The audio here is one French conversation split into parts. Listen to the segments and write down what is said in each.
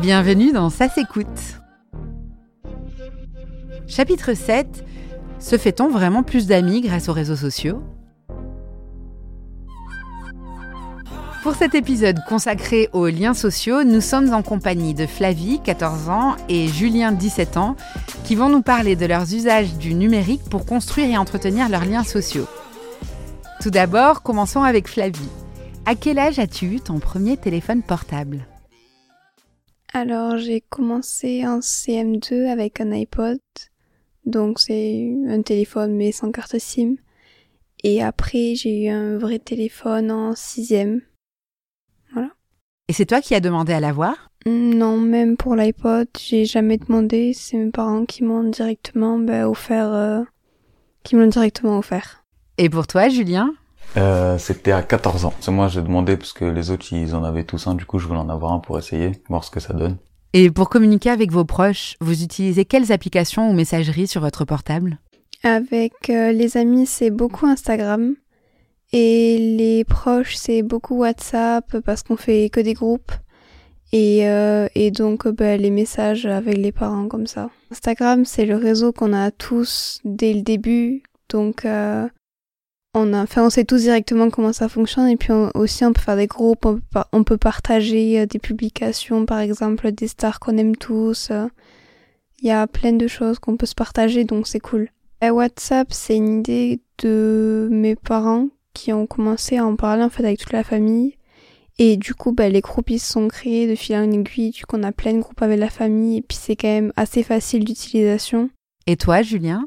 Bienvenue dans Ça s'écoute. Chapitre 7. Se fait-on vraiment plus d'amis grâce aux réseaux sociaux? Pour cet épisode consacré aux liens sociaux, nous sommes en compagnie de Flavie, 14 ans, et Julien, 17 ans, qui vont nous parler de leurs usages du numérique pour construire et entretenir leurs liens sociaux. Tout d'abord, commençons avec Flavie. À quel âge as-tu eu ton premier téléphone portable? Alors, j'ai commencé en CM2 avec un iPod. Donc, c'est un téléphone mais sans carte SIM. Et après, j'ai eu un vrai téléphone en sixième. Voilà. Et c'est toi qui as demandé à l'avoir? Non, même pour l'iPod, j'ai jamais demandé. C'est mes parents qui m'ont directement ben, offert, euh, qui m'ont directement offert. Et pour toi, Julien? Euh, c'était à 14 ans. C'est moi j'ai demandé parce que les autres ils en avaient tous un, du coup je voulais en avoir un pour essayer, voir ce que ça donne. Et pour communiquer avec vos proches, vous utilisez quelles applications ou messageries sur votre portable? Avec euh, les amis, c'est beaucoup Instagram. Et les proches, c'est beaucoup WhatsApp parce qu'on fait que des groupes. Et, euh, et donc, ben, les messages avec les parents comme ça. Instagram, c'est le réseau qu'on a tous dès le début. Donc, euh, on, a, enfin, on sait tous directement comment ça fonctionne. Et puis on- aussi, on peut faire des groupes, on peut, par- on peut partager euh, des publications, par exemple, des stars qu'on aime tous. euh. Il y a plein de choses qu'on peut se partager, donc c'est cool. Et WhatsApp, c'est une idée de mes parents qui ont commencé à en parler en fait avec toute la famille. Et du coup, bah, les groupes ils se sont créés de fil en aiguille. Du coup, on a plein de groupes avec la famille. Et puis c'est quand même assez facile d'utilisation. Et toi, Julien?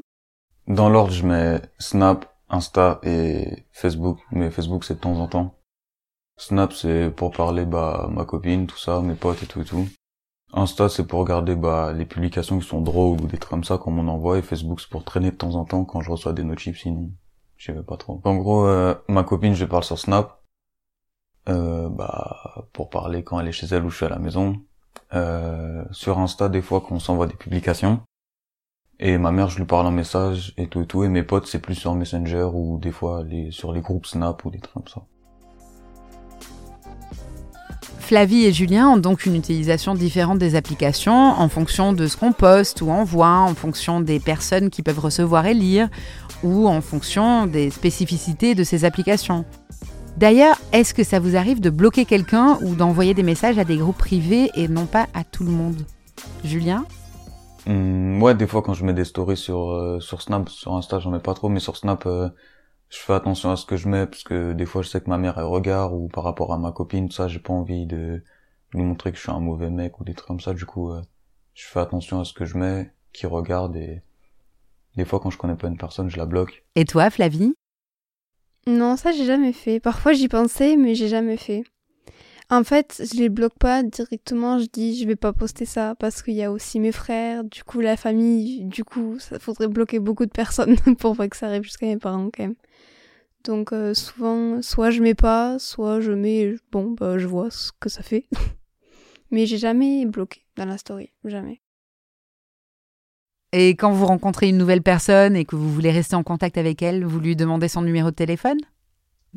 Dans l'ordre je mets Snap, Insta et Facebook, mais Facebook c'est de temps en temps. Snap c'est pour parler bah ma copine, tout ça, mes potes et tout et tout. Insta c'est pour regarder bah les publications qui sont drôles ou des trucs comme ça qu'on m'en envoie et Facebook c'est pour traîner de temps en temps quand je reçois des notifs sinon je vais pas trop. En gros euh, ma copine je parle sur Snap euh, bah pour parler quand elle est chez elle ou je suis à la maison. Euh, sur Insta des fois quand on s'envoie des publications. Et ma mère, je lui parle en message et tout et tout. Et mes potes, c'est plus sur Messenger ou des fois sur les groupes Snap ou des trucs comme ça. Flavie et Julien ont donc une utilisation différente des applications en fonction de ce qu'on poste ou envoie, en fonction des personnes qui peuvent recevoir et lire, ou en fonction des spécificités de ces applications. D'ailleurs, est-ce que ça vous arrive de bloquer quelqu'un ou d'envoyer des messages à des groupes privés et non pas à tout le monde? Julien? Hum, ouais, des fois quand je mets des stories sur euh, sur Snap, sur Insta, j'en mets pas trop, mais sur Snap, euh, je fais attention à ce que je mets parce que des fois je sais que ma mère elle regarde ou par rapport à ma copine, tout ça, j'ai pas envie de lui montrer que je suis un mauvais mec ou des trucs comme ça. Du coup, euh, je fais attention à ce que je mets, qui regarde et des fois quand je connais pas une personne, je la bloque. Et toi, Flavie? Non, ça j'ai jamais fait. Parfois j'y pensais, mais j'ai jamais fait. En fait, je les bloque pas directement. Je dis, je vais pas poster ça parce qu'il y a aussi mes frères, du coup la famille, du coup, ça faudrait bloquer beaucoup de personnes pour pas que ça arrive jusqu'à mes parents quand même. Donc euh, souvent, soit je mets pas, soit je mets, bon, bah je vois ce que ça fait. Mais j'ai jamais bloqué dans la story, jamais. Et quand vous rencontrez une nouvelle personne et que vous voulez rester en contact avec elle, vous lui demandez son numéro de téléphone?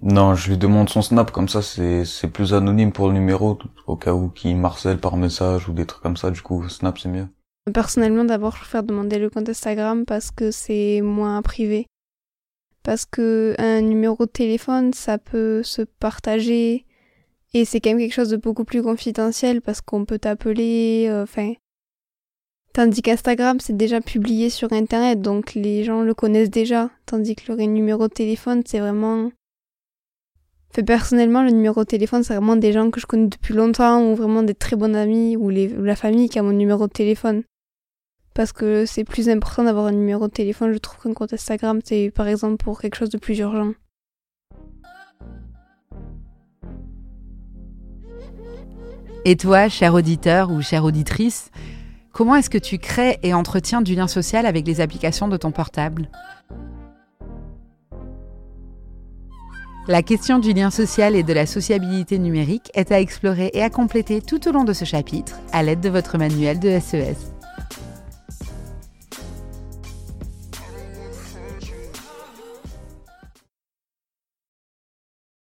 Non, je lui demande son Snap, comme ça c'est plus anonyme pour le numéro, au cas où qu'il marcelle par message ou des trucs comme ça, du coup Snap c'est mieux. Personnellement, d'abord, je préfère demander le compte Instagram parce que c'est moins privé. Parce que un numéro de téléphone, ça peut se partager et c'est quand même quelque chose de beaucoup plus confidentiel parce qu'on peut t'appeler, euh, enfin. Tandis qu'Instagram, c'est déjà publié sur Internet, donc les gens le connaissent déjà. Tandis que le numéro de téléphone, c'est vraiment... Personnellement, le numéro de téléphone, c'est vraiment des gens que je connais depuis longtemps ou vraiment des très bons amis ou, ou la famille qui a mon numéro de téléphone parce que c'est plus important d'avoir un numéro de téléphone. Je trouve qu'un compte Instagram, c'est par exemple pour quelque chose de plus urgent. Et toi, cher auditeur ou chère auditrice, comment est-ce que tu crées et entretiens du lien social avec les applications de ton portable? La question du lien social et de la sociabilité numérique est à explorer et à compléter tout au long de ce chapitre à l'aide de votre manuel de SES.